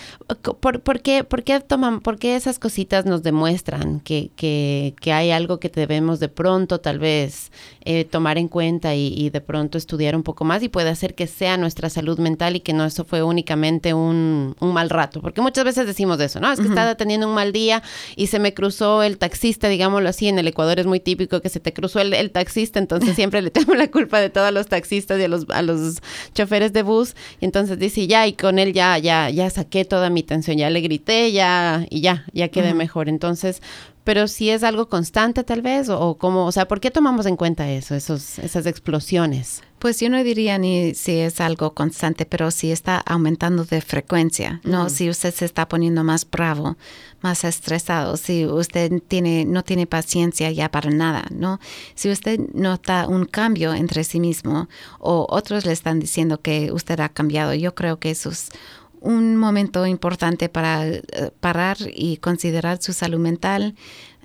¿por, por, qué, por, qué toman, ¿por qué esas cositas nos demuestran que, que, que hay algo que debemos de pronto tal vez eh, tomar en cuenta y, de pronto estudiar un poco más y puede hacer que sea nuestra salud mental y que no eso fue únicamente un, mal rato. Porque muchas veces decimos eso, ¿no? Es que estaba teniendo un mal día y se me cruzó el taxista, digámoslo así, en el Ecuador es muy típico que se te cruzó el, taxista, entonces *laughs* siempre le tengo la culpa de todos los taxistas y a los, a los choferes de bus. Y entonces dice, ya, y con él ya, ya, ya saqué toda mi tensión, ya le grité, ya, y ya, ya quedé mejor. Entonces, pero si es algo constante tal vez o, o cómo, o sea, ¿por qué tomamos en cuenta eso, esos, esas explosiones? Pues yo no diría ni si es algo constante, pero si está aumentando de frecuencia, ¿no? Si usted se está poniendo más bravo, más estresado, si usted tiene, no tiene paciencia ya para nada, ¿no? Si usted nota un cambio entre sí mismo o otros le están diciendo que usted ha cambiado, yo creo que eso es un momento importante para eh, parar y considerar su salud mental,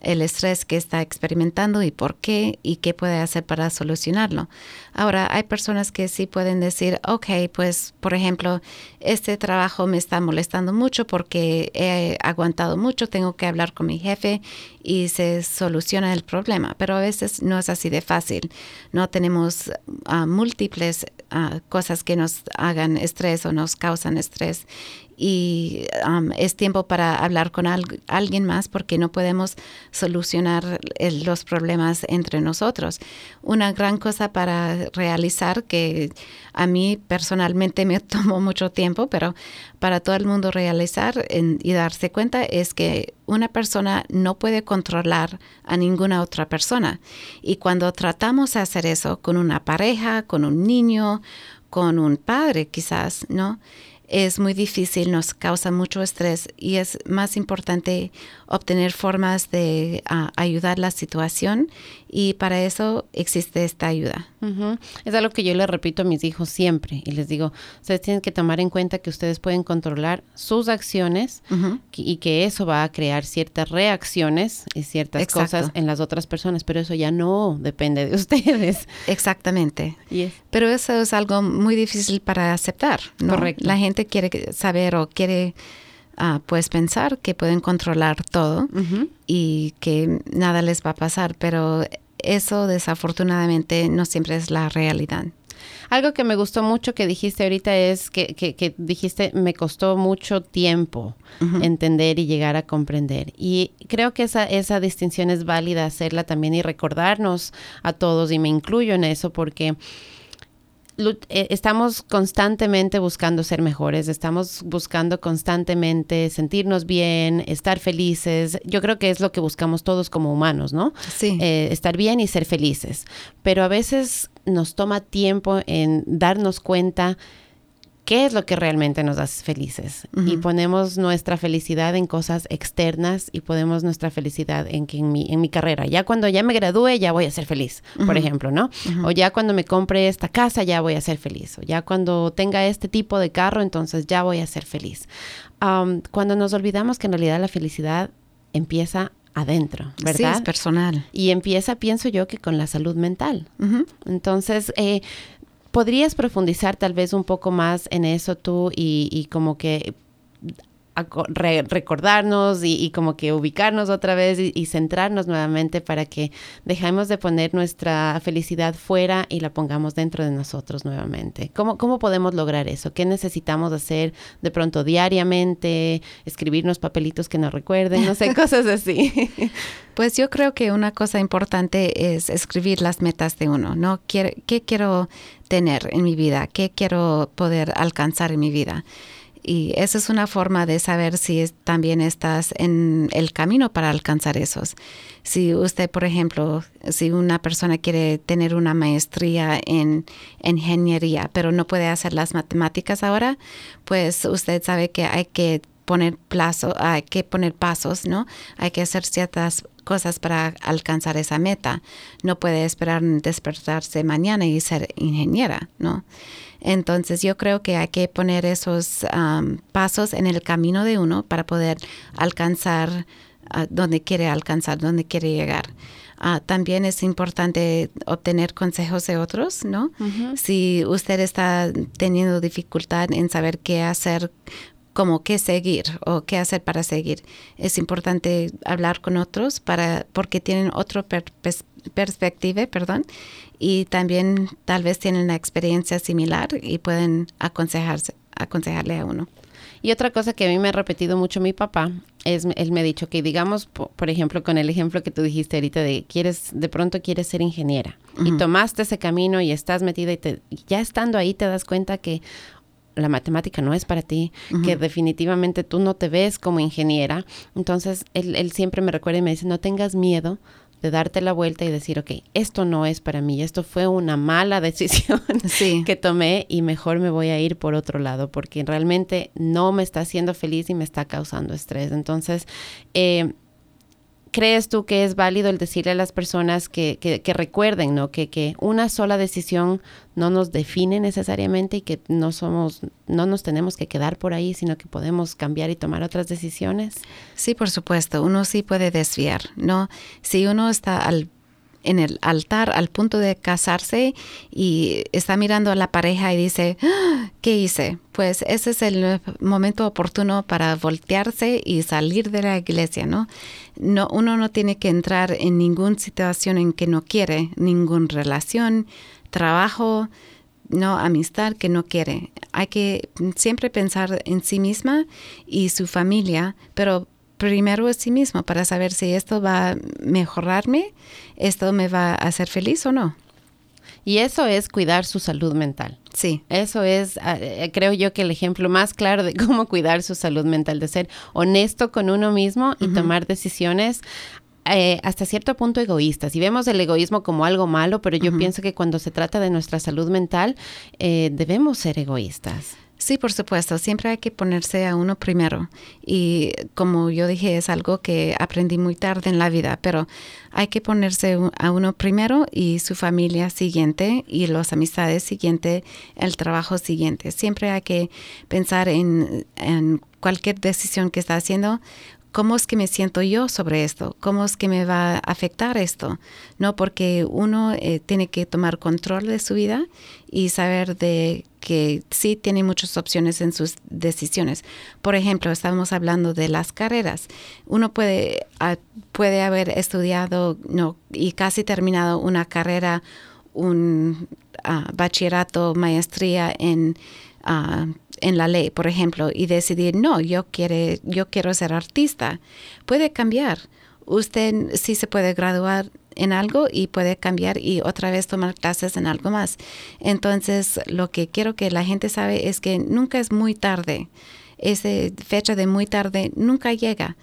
el estrés que está experimentando y por qué y qué puede hacer para solucionarlo. Ahora, hay personas que sí pueden decir, ok, pues por ejemplo, este trabajo me está molestando mucho porque he aguantado mucho, tengo que hablar con mi jefe y se soluciona el problema, pero a veces no es así de fácil. No tenemos ah, múltiples ah, cosas que nos hagan estrés o nos causan estrés y um, es tiempo para hablar con alguien más porque no podemos solucionar los problemas entre nosotros. Una gran cosa para realizar que a mí personalmente me *laughs* tomó mucho tiempo, pero para todo el mundo realizar y darse cuenta es que una persona no puede controlar a ninguna otra persona. Y cuando tratamos de hacer eso con una pareja, con un niño, con un padre quizás, ¿no? Es muy difícil, nos causa mucho estrés y es más importante obtener formas de ah, ayudar la situación y para eso existe esta ayuda. Es algo que yo le repito a mis hijos siempre y les digo, ustedes tienen que tomar en cuenta que ustedes pueden controlar sus acciones y que eso va a crear ciertas reacciones y ciertas cosas en las otras personas, pero eso ya no depende de *laughs* ustedes. Exactamente. Pero eso es algo muy difícil para aceptar. Correcto. La gente quiere saber o quiere pues pensar que pueden controlar todo y que nada les va a pasar, pero eso desafortunadamente no siempre es la realidad. Algo que me gustó mucho que dijiste ahorita es que, que, dijiste, me costó mucho tiempo entender y llegar a comprender. Y creo que esa, esa distinción es válida hacerla también y recordarnos a todos, y me incluyo en eso, porque estamos constantemente buscando ser mejores, estamos buscando constantemente sentirnos bien, estar felices. Yo creo que es lo que buscamos todos como humanos, ¿no? Sí. Eh, estar bien y ser felices. Pero a veces nos toma tiempo en darnos cuenta qué es lo que realmente nos hace felices. Y ponemos nuestra felicidad en cosas externas y ponemos nuestra felicidad en que en mi, en mi carrera. Ya cuando ya me gradúe, ya voy a ser feliz, por ejemplo, ¿no? O ya cuando me compre esta casa, ya voy a ser feliz. O ya cuando tenga este tipo de carro, entonces ya voy a ser feliz. cuando nos olvidamos que en realidad la felicidad empieza adentro, ¿verdad? Sí, es personal. Y empieza, pienso yo, que con la salud mental. Entonces, eh, ¿Podrías profundizar tal vez un poco más en eso tú y, y como que recordarnos y, como que ubicarnos otra vez y, centrarnos nuevamente para que dejemos de poner nuestra felicidad fuera y la pongamos dentro de nosotros nuevamente. ¿Cómo, cómo podemos lograr eso? ¿Qué necesitamos hacer de pronto diariamente? Escribirnos papelitos que nos recuerden, no sé, *laughs* cosas así. Pues yo creo que una cosa importante es escribir las metas de uno, ¿no? ¿Qué, qué quiero tener en mi vida? ¿Qué quiero poder alcanzar en mi vida? Y esa es una forma de saber si también estás en el camino para alcanzar esos. Si usted, por ejemplo, si una persona quiere tener una maestría en, ingeniería, pero no puede hacer las matemáticas ahora, pues usted sabe que hay que poner plazo, hay que poner pasos, ¿no? Hay que hacer ciertas cosas para alcanzar esa meta. No puede esperar despertarse mañana y ser ingeniera, ¿no? Entonces yo creo que hay que poner esos pasos en el camino de uno para poder alcanzar donde quiere alcanzar, donde quiere llegar. Ah, también es importante obtener consejos de otros, ¿no? Si usted está teniendo dificultad en saber qué hacer, como qué seguir o qué hacer para seguir, es importante hablar con otros para porque tienen otra perspectiva, perdón, y también tal vez tienen una experiencia similar y pueden aconsejarse, aconsejarle a uno. Y otra cosa que a mí me ha repetido mucho mi papá es, él me ha dicho que digamos, por, ejemplo, con el ejemplo que tú dijiste ahorita de quieres, de pronto quieres ser ingeniera y tomaste ese camino y estás metida y, te, ya estando ahí te das cuenta que la matemática no es para ti, que definitivamente tú no te ves como ingeniera. Entonces, él, él siempre me recuerda y me dice, no tengas miedo de darte la vuelta y decir, ok, esto no es para mí, esto fue una mala *laughs* decisión que tomé y mejor me voy a ir por otro lado porque realmente no me está haciendo feliz y me está causando estrés. Entonces, eh, ¿crees tú que es válido el decirle a las personas que, que, recuerden, ¿no? Que, que, una sola decisión no nos define necesariamente y que no somos, no nos tenemos que quedar por ahí, sino que podemos cambiar y tomar otras decisiones? Sí, por supuesto, uno sí puede desviar, ¿no? Si uno está al en el altar al punto de casarse y está mirando a la pareja y dice, ah, ¿qué hice? Pues ese es el momento oportuno para voltearse y salir de la iglesia, ¿no? no uno no tiene que entrar en ninguna situación en que no quiere, ninguna relación, trabajo, no amistad que no quiere. Hay que siempre pensar en sí misma y su familia, pero primero en sí mismo para saber si esto va a mejorarme, esto me va a hacer feliz o no. Y eso es cuidar su salud mental. Sí. Eso es, ah, eh, creo yo, que el ejemplo más claro de *laughs* cómo cuidar su salud mental, de ser honesto con uno mismo y tomar decisiones eh, hasta cierto punto egoístas. Y vemos el egoísmo como algo malo, pero yo pienso que cuando se trata de nuestra salud mental, eh, debemos ser egoístas. Sí, por supuesto, siempre hay que ponerse a uno primero. Y como yo dije, es algo que aprendí muy tarde en la vida, pero hay que ponerse a uno primero y su familia siguiente y las amistades siguiente, el trabajo siguiente. Siempre hay que pensar en, en cualquier decisión que está haciendo, ¿Cómo es que me siento yo sobre esto? ¿Cómo es que me va a afectar esto? No, porque uno eh, tiene que tomar control de su vida y saber de que sí tiene muchas opciones en sus decisiones. Por ejemplo, estamos hablando de las carreras. Uno puede, ah, puede haber estudiado no, y casi terminado una carrera, un ah, bachillerato, maestría en uh, en la ley, por ejemplo, y decidir, no, yo, quiere, yo quiero ser artista, puede cambiar. Usted sí se puede graduar en algo y puede cambiar y otra vez tomar clases en algo más. Entonces, lo que quiero que la gente sabe es que nunca es muy tarde. Esa fecha de muy tarde nunca llega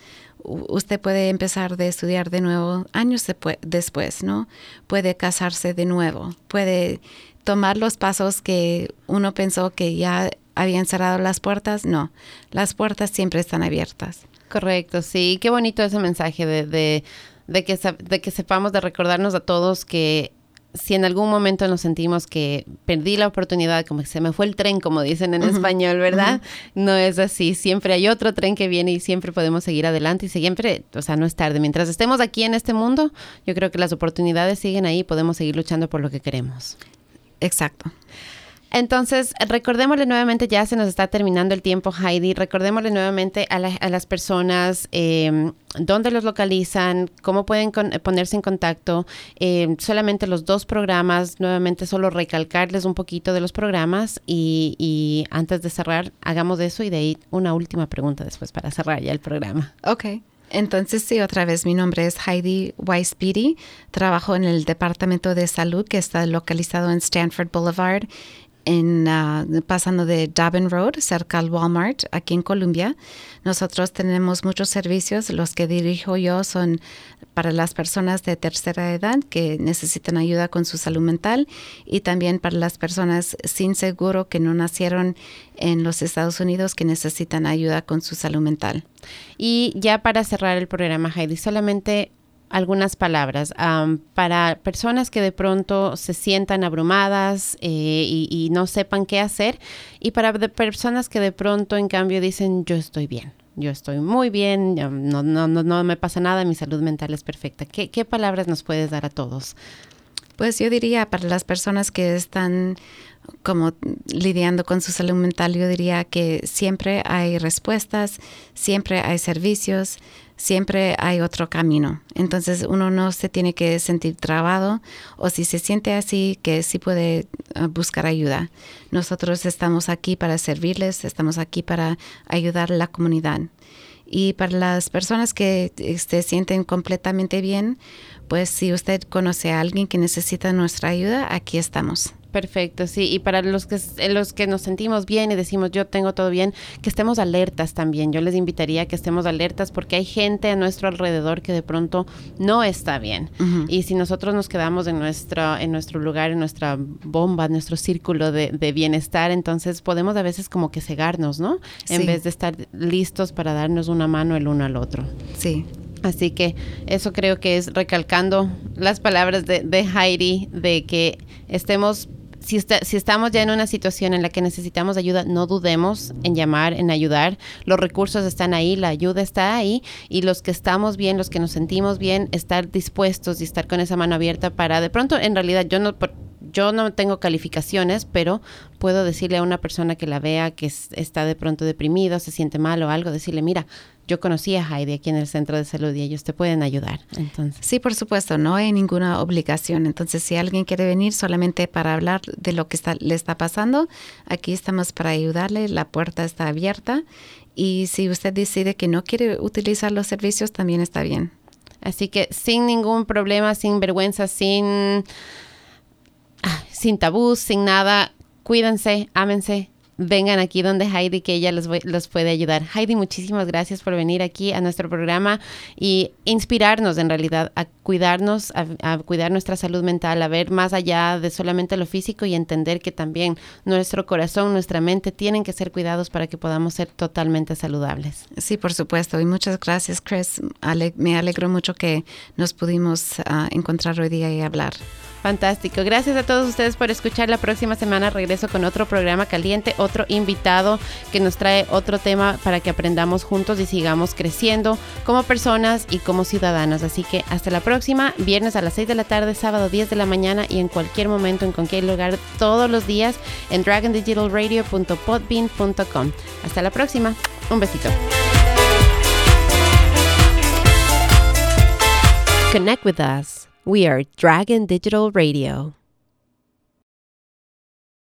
usted puede empezar de estudiar de nuevo años después, ¿no? Puede casarse de nuevo, puede tomar los pasos que uno pensó que ya habían cerrado las puertas, no, las puertas siempre están abiertas. Correcto, sí, qué bonito ese mensaje de, de, de, que, de que sepamos de recordarnos a todos que si en algún momento nos sentimos que perdí la oportunidad, como que se me fue el tren, como dicen en español, ¿verdad? No es así. Siempre hay otro tren que viene y siempre podemos seguir adelante y siempre, o sea, no es tarde. Mientras estemos aquí en este mundo, yo creo que las oportunidades siguen ahí y podemos seguir luchando por lo que queremos. Exacto. Entonces, recordémosle nuevamente, ya se nos está terminando el tiempo, Heidi, recordémosle nuevamente a, las personas eh, dónde los localizan, cómo pueden ponerse en contacto, em, solamente los dos programas, nuevamente solo recalcarles un poquito de los programas y, antes de cerrar, hagamos eso y de ahí una última pregunta después para cerrar ya el programa. Ok. Entonces, sí, otra vez, mi nombre es Heidi Weiss Trabajo en el Departamento de Salud que está localizado en Stanford Boulevard en, ah, pasando de Dobbin Road, cerca al Walmart, aquí en Columbia. Nosotros tenemos muchos servicios. Los que dirijo yo son para las personas de tercera edad que necesitan ayuda con su salud mental y también para las personas sin seguro que no nacieron en los Estados Unidos que necesitan ayuda con su salud mental. Y ya para cerrar el programa, Heidi, solamente algunas palabras para personas que de pronto se sientan abrumadas eh, y, no sepan qué hacer y para personas que de pronto en cambio dicen yo estoy bien, yo estoy muy bien, no, no, no, no me pasa nada, mi salud mental es perfecta. ¿Qué, ¿Qué palabras nos puedes dar a todos? Pues yo diría para las personas que están como lidiando con su salud mental, yo diría que siempre hay respuestas, siempre hay servicios, siempre hay otro camino. Entonces uno no se tiene que sentir trabado o si se siente así, que sí puede ah, buscar ayuda. Nosotros estamos aquí para servirles, estamos aquí para ayudar a la comunidad. Y para las personas que se este, sienten completamente bien, pues si usted conoce a alguien que necesita nuestra ayuda, aquí estamos. Perfecto, sí. Y para los que, los que nos sentimos bien y decimos yo tengo todo bien, que estemos alertas también. Yo les invitaría a que estemos alertas porque hay gente a nuestro alrededor que de pronto no está bien. Y si nosotros nos quedamos en nuestro, en nuestro lugar, en nuestra bomba, en nuestro círculo de, bienestar, entonces podemos a veces como que cegarnos, ¿no? En vez de estar listos para darnos una mano el uno al otro. Sí. Así que eso creo que es recalcando las palabras de, de Heidi, de que estemos si, si, estamos ya en una situación en la que necesitamos ayuda, no dudemos en llamar, en ayudar. Los recursos están ahí, la ayuda está ahí y los que estamos bien, los que nos sentimos bien, estar dispuestos y estar con esa mano abierta para de pronto, en realidad yo no yo no tengo calificaciones, pero puedo decirle a una persona que la vea que está de pronto deprimido, se siente mal o algo, decirle, mira, yo conocí a Heidi aquí en el centro de salud y ellos te pueden ayudar. Entonces. Sí, por supuesto, no hay ninguna obligación. Entonces, si alguien quiere venir solamente para hablar de lo que está, le está pasando, aquí estamos para ayudarle, la puerta está abierta y si usted decide que no quiere utilizar los servicios, también está bien. Así que sin ningún problema, sin vergüenza, sin, sin tabús, sin nada, cuídense, ámense, vengan aquí donde Heidi, que ella los, los, puede ayudar. Heidi, muchísimas gracias por venir aquí a nuestro programa y inspirarnos en realidad a cuidarnos, a, cuidar nuestra salud mental, a ver más allá de solamente lo físico y entender que también nuestro corazón, nuestra mente tienen que ser cuidados para que podamos ser totalmente saludables. Sí, por supuesto. Y muchas gracias, Chris. me alegro mucho que nos pudimos ah, encontrar hoy día y hablar. Fantástico. Gracias a todos ustedes por escuchar. La próxima semana regreso con otro programa caliente, otro invitado que nos trae otro tema para que aprendamos juntos y sigamos creciendo como personas y como ciudadanos. Así que hasta la próxima, viernes a las 6 de la tarde, sábado 10 de la mañana y en cualquier momento, en cualquier lugar, todos los días en dragondigitalradio.podbean.com. Hasta la próxima. Un besito. Connect with us. We are Dragon Digital Radio.